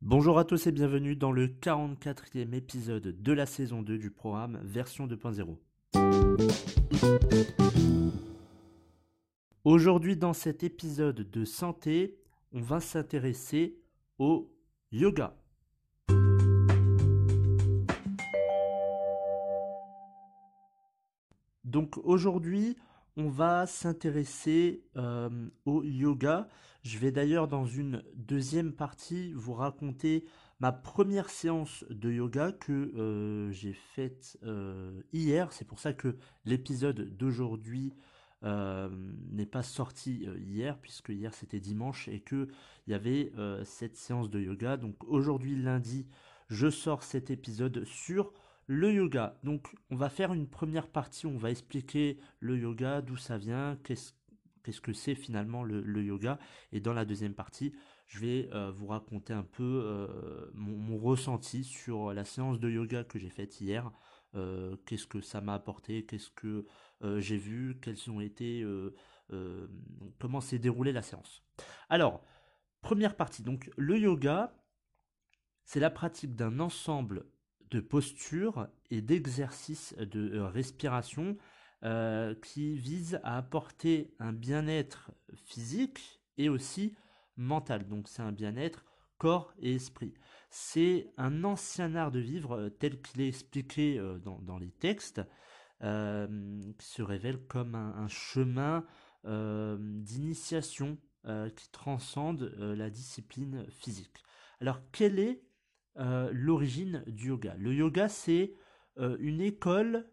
Bonjour à tous et bienvenue dans le 44e épisode de la saison 2 du programme version 2.0. Aujourd'hui dans cet épisode de santé, on va s'intéresser au yoga. Donc aujourd'hui, on va s'intéresser euh, au yoga. Je vais d'ailleurs dans une deuxième partie vous raconter ma première séance de yoga que euh, j'ai faite euh, hier. C'est pour ça que l'épisode d'aujourd'hui n'est pas sorti hier, puisque hier c'était dimanche et qu'il y avait cette séance de yoga. Donc aujourd'hui lundi, je sors cet épisode sur le yoga. Donc, on va faire une première partie, on va expliquer le yoga, d'où ça vient, qu'est-ce que c'est finalement le, yoga. Et dans la deuxième partie, je vais euh, vous raconter un peu euh, mon, ressenti sur la séance de yoga que j'ai faite hier. Euh, qu'est-ce que ça m'a apporté, qu'est-ce que j'ai vu, quels ont été, comment s'est déroulée la séance. Alors, première partie, donc le yoga, c'est la pratique d'un ensemble de posture et d'exercice de euh, respiration euh, qui vise à apporter un bien-être physique et aussi mental. Donc c'est un bien-être corps et esprit. C'est un ancien art de vivre euh, tel qu'il est expliqué dans, les textes, qui se révèle comme un, chemin d'initiation qui transcende la discipline physique. Alors quel est euh, l'origine du yoga. Le yoga, c'est euh, une école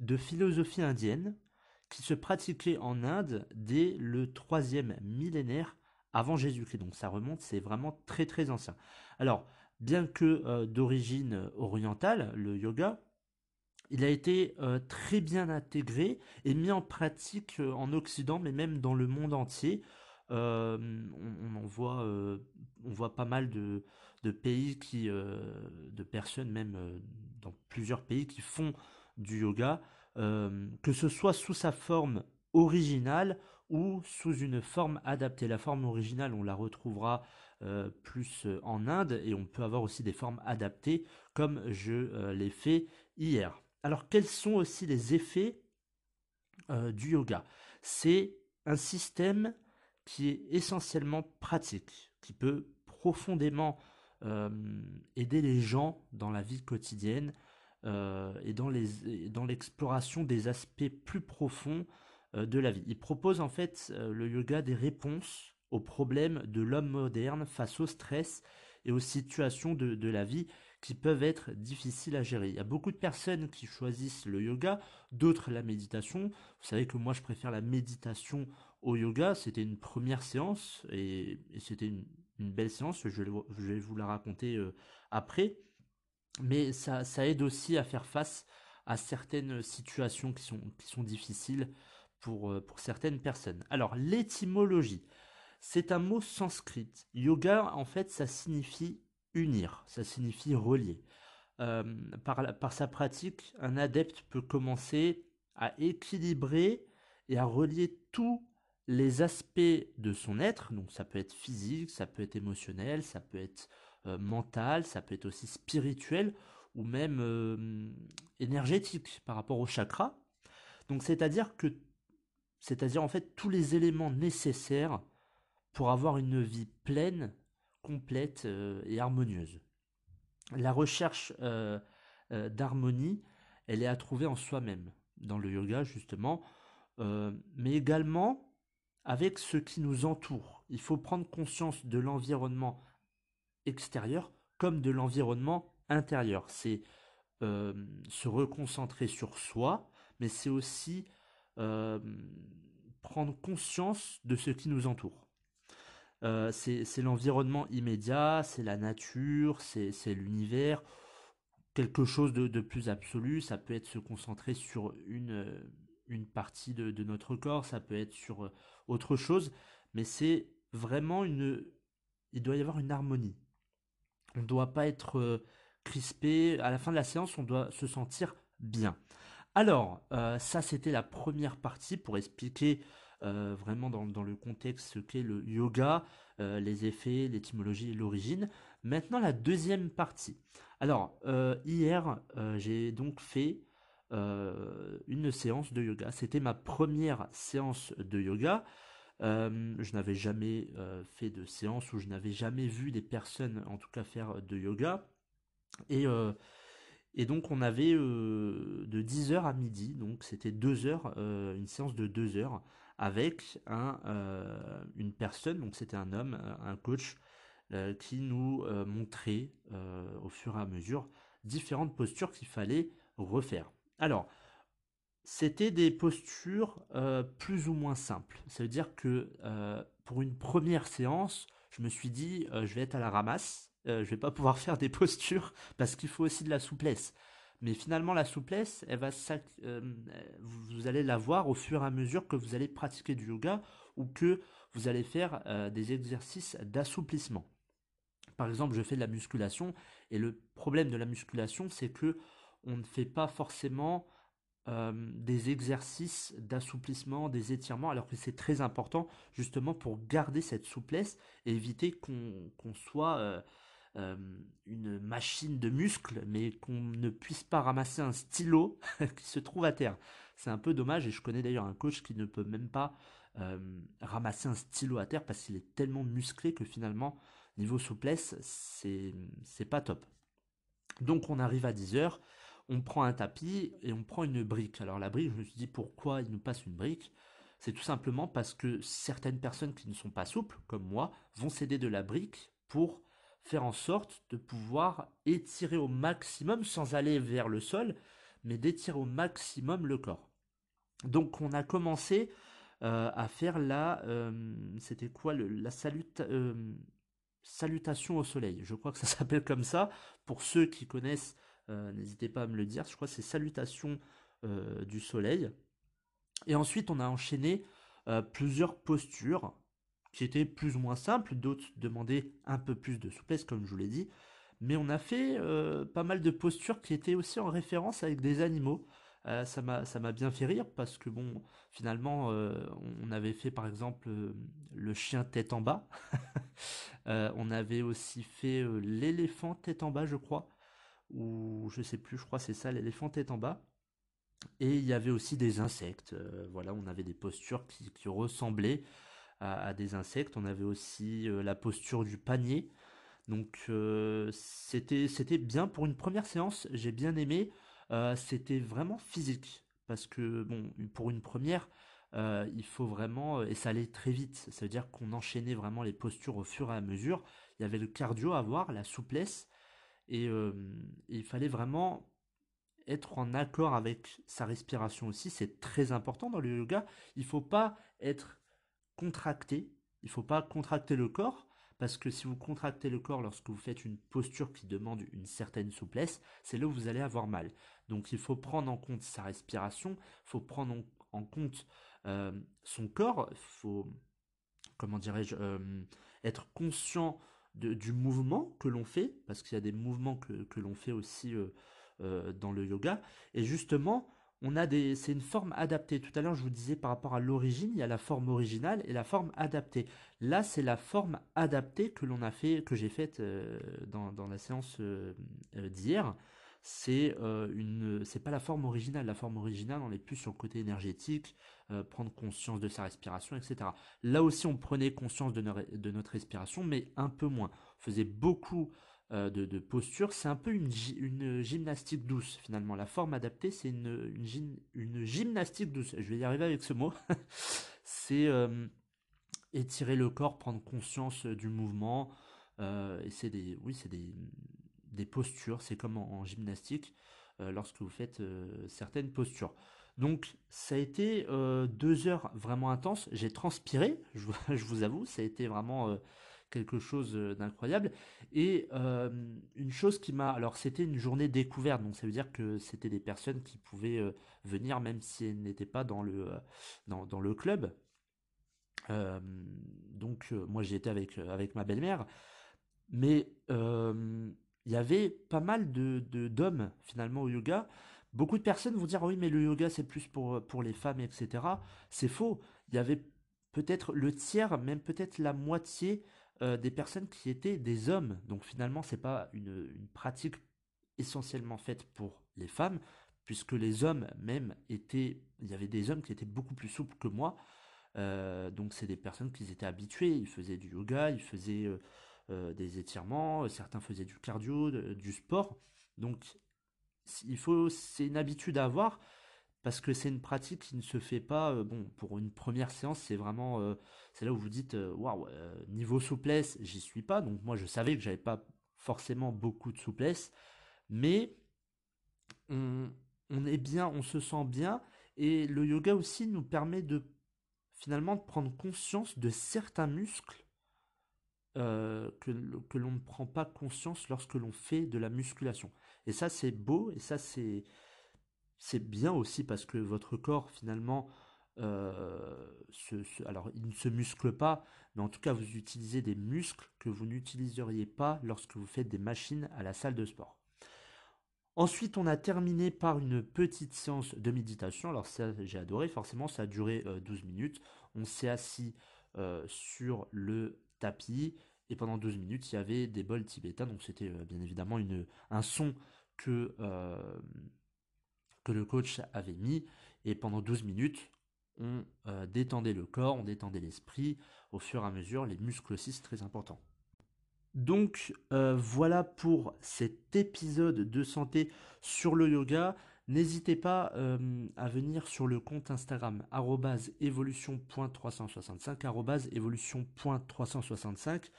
de philosophie indienne qui se pratiquait en Inde dès le troisième millénaire avant Jésus-Christ. Donc ça remonte, c'est vraiment très très ancien. Alors, bien que euh, d'origine orientale, le yoga, il a été très bien intégré et mis en pratique en Occident, mais même dans le monde entier. on, en voit, on voit pas mal de, de pays qui, euh, de personnes même euh, dans plusieurs pays qui font du yoga, euh, que ce soit sous sa forme originale ou sous une forme adaptée. La forme originale, on la retrouvera plus en Inde et on peut avoir aussi des formes adaptées comme je l'ai fait hier. Alors quels sont aussi les effets du yoga? C'est un système qui est essentiellement pratique, qui peut profondément aider les gens dans la vie quotidienne euh, et dans l'exploration des aspects plus profonds euh, de la vie. Il propose en fait le yoga des réponses aux problèmes de l'homme moderne face au stress et aux situations de, de, la vie qui peuvent être difficiles à gérer. Il y a beaucoup de personnes qui choisissent le yoga, d'autres la méditation. Vous savez que moi je préfère la méditation au yoga. C'était une première séance et, et c'était une, une belle séance, je, vais vous la raconter euh, après. Mais ça, aide aussi à faire face à certaines situations qui sont, qui sont difficiles pour, euh, pour certaines personnes. Alors, l'étymologie, c'est un mot sanskrit. Yoga, en fait, ça signifie unir, ça signifie relier. Euh, par, par sa pratique, un adepte peut commencer à équilibrer et à relier tout les aspects de son être, donc ça peut être physique, ça peut être émotionnel, ça peut être euh, mental, ça peut être aussi spirituel ou même euh, énergétique par rapport au chakra. Donc c'est-à-dire que c'est-à-dire en fait tous les éléments nécessaires pour avoir une vie pleine, complète euh, et harmonieuse. La recherche d'harmonie, elle est à trouver en soi-même, dans le yoga justement, mais également avec ce qui nous entoure. Il faut prendre conscience de l'environnement extérieur comme de l'environnement intérieur. C'est euh, se reconcentrer sur soi, mais c'est aussi euh, prendre conscience de ce qui nous entoure. Euh, c'est l'environnement immédiat, c'est la nature, c'est l'univers, quelque chose de, plus absolu. Ça peut être se concentrer sur une, une partie de, notre corps, ça peut être sur autre chose, mais c'est vraiment une... Il doit y avoir une harmonie. On ne doit pas être crispé. À la fin de la séance, on doit se sentir bien. Alors, euh, ça c'était la première partie pour expliquer euh, vraiment dans, le contexte ce qu'est le yoga, euh, les effets, l'étymologie et l'origine. Maintenant la deuxième partie. Alors, hier j'ai donc fait une séance de yoga. C'était ma première séance de yoga. je n'avais jamais fait de séance ou je n'avais jamais vu des personnes en tout cas faire de yoga. Et et donc on avait euh, de 10h à midi, donc c'était 2 heures, euh, une séance de 2 heures avec un, euh, une personne, donc c'était un homme, un coach, qui nous montrait au fur et à mesure différentes postures qu'il fallait refaire. Alors, c'était des postures plus ou moins simples. Ça veut dire que pour une première séance, je me suis dit, je vais être à la ramasse, je vais pas pouvoir faire des postures parce qu'il faut aussi de la souplesse. Mais finalement, la souplesse, elle va vous allez la voir au fur et à mesure que vous allez pratiquer du yoga ou que vous allez faire des exercices d'assouplissement. Par exemple, je fais de la musculation et le problème de la musculation, c'est que on ne fait pas forcément des exercices d'assouplissement, des étirements, alors que c'est très important justement pour garder cette souplesse et éviter qu'on soit euh, une machine de muscles, mais qu'on ne puisse pas ramasser un stylo qui se trouve à terre. C'est un peu dommage, et je connais d'ailleurs un coach qui ne peut même pas euh, ramasser un stylo à terre parce qu'il est tellement musclé que finalement, niveau souplesse, c'est, pas top. Donc on arrive à 10h, on prend un tapis et on prend une brique. Alors la brique, je me suis dit pourquoi il nous passe une brique? C'est tout simplement parce que certaines personnes qui ne sont pas souples, comme moi, vont céder de la brique pour faire en sorte de pouvoir étirer au maximum sans aller vers le sol, mais d'étirer au maximum le corps. Donc on a commencé euh, à faire la, euh, c'était quoi le, la euh, salutation au soleil. Je crois que ça s'appelle comme ça. Pour ceux qui connaissent, n'hésitez pas à me le dire. Je crois que c'est salutation du soleil. Et ensuite on a enchaîné plusieurs postures qui étaient plus ou moins simples, d'autres demandaient un peu plus de souplesse, comme je vous l'ai dit. Mais on a fait euh, pas mal de postures qui étaient aussi en référence avec des animaux. Euh, ça m'a bien fait rire parce que bon, finalement, euh, on avait fait par exemple le chien tête en bas. on avait aussi fait l'éléphant tête en bas, je crois. Ou je sais plus, je crois c'est ça, l'éléphant tête en bas. Et il y avait aussi des insectes. voilà, on avait des postures qui, ressemblaient à, des insectes. On avait aussi euh, la posture du panier. Donc euh, c'était c'était bien pour une première séance. J'ai bien aimé. Euh, c'était vraiment physique parce que bon pour une première il faut vraiment et ça allait très vite. Ça veut dire qu'on enchaînait vraiment les postures au fur et à mesure. Il y avait le cardio à voir, la souplesse et, il fallait vraiment être en accord avec sa respiration aussi. C'est très important dans le yoga. Il faut pas être contracter. Il faut pas contracter le corps, parce que si vous contractez le corps lorsque vous faites une posture qui demande une certaine souplesse, c'est là où vous allez avoir mal. Donc il faut prendre en compte sa respiration, il faut prendre en, compte son corps, il faut, comment dirais-je, être conscient du mouvement que l'on fait, parce qu'il y a des mouvements que, l'on fait aussi euh, dans le yoga, et justement, on a des, c'est une forme adaptée. Tout à l'heure, je vous disais par rapport à l'origine, il y a la forme originale et la forme adaptée. Là, c'est la forme adaptée que l'on a fait, que j'ai faite euh, dans, la séance euh, euh, d'hier. C'est une, c'est pas la forme originale. La forme originale, on est plus sur le côté énergétique, prendre conscience de sa respiration, etc. Là aussi, on prenait conscience de, de notre respiration, mais un peu moins. On faisait beaucoup euh, de, posture. C'est un peu une, gymnastique douce finalement. La forme adaptée, c'est une, une, gymnastique douce. Je vais y arriver avec ce mot. c'est euh, étirer le corps, prendre conscience du mouvement. Euh, et c'est des, oui, c'est des, des postures. C'est comme en, gymnastique lorsque vous faites certaines postures. Donc ça a été deux heures vraiment intenses. J'ai transpiré, je, vous avoue, ça a été vraiment quelque chose d'incroyable. Et une chose qui m'a... Alors c'était une journée découverte, donc ça veut dire que c'était des personnes qui pouvaient venir même si elles n'étaient pas dans le, dans, dans le club. donc moi j'ai été avec, avec ma belle-mère. Mais il y avait pas mal de d'hommes finalement au yoga. Beaucoup de personnes vont dire oui mais le yoga c'est plus pour, pour les femmes etc. C'est faux. Il y avait peut-être le tiers, même peut-être la moitié euh, des personnes qui étaient des hommes. Donc finalement, c'est pas une, pratique essentiellement faite pour les femmes, puisque les hommes même étaient, il y avait des hommes qui étaient beaucoup plus souples que moi. Euh, donc c'est des personnes qui étaient habituées, ils faisaient du yoga, ils faisaient euh, des étirements, certains faisaient du cardio, du sport. Donc il faut, c'est une habitude à avoir parce que c'est une pratique qui ne se fait pas. bon, pour une première séance, c'est vraiment c'est là où vous dites euh, waouh euh, niveau souplesse j'y suis pas donc moi je savais que j'avais pas forcément beaucoup de souplesse mais on, est bien on se sent bien et le yoga aussi nous permet de finalement de prendre conscience de certains muscles euh, que, que l'on ne prend pas conscience lorsque l'on fait de la musculation et ça c'est beau et ça c'est c'est bien aussi parce que votre corps finalement euh, alors, il ne se muscle pas, mais en tout cas, vous utilisez des muscles que vous n'utiliseriez pas lorsque vous faites des machines à la salle de sport. Ensuite, on a terminé par une petite séance de méditation. Alors ça, j'ai adoré, forcément, ça a duré 12 euh, minutes. On s'est assis sur le tapis et pendant 12 minutes, il y avait des bols tibétains. Donc c'était bien évidemment un son que, que le coach avait mis. Et pendant 12 minutes, on euh, détendait le corps, on détendait l'esprit, au fur et à mesure, les muscles aussi, c'est très important. Donc euh, voilà pour cet épisode de santé sur le yoga. N'hésitez pas euh, à venir sur le compte Instagram évolution.365 évolution.365.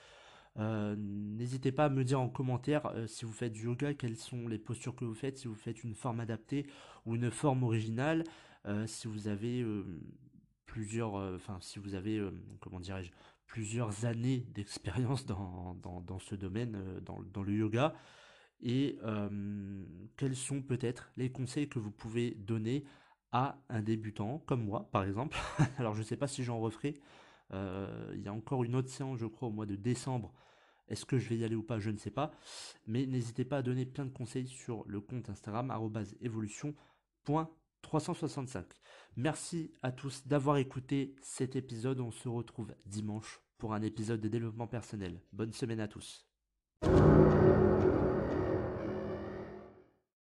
N'hésitez pas à me dire en commentaire si vous faites du yoga, quelles sont les postures que vous faites, si vous faites une forme adaptée ou une forme originale. Euh, si vous avez euh, plusieurs, euh, enfin si vous avez, comment dirais-je, plusieurs années d'expérience dans, ce domaine, dans, le yoga, et quels sont peut-être les conseils que vous pouvez donner à un débutant comme moi, par exemple? Alors je ne sais pas si j'en referai. il y a encore une autre séance, je crois, au mois de décembre. Est-ce que je vais y aller ou pas? Je ne sais pas. Mais n'hésitez pas à donner plein de conseils sur le compte Instagram évolution.com 365. Merci à tous d'avoir écouté cet épisode. On se retrouve dimanche pour un épisode de développement personnel. Bonne semaine à tous.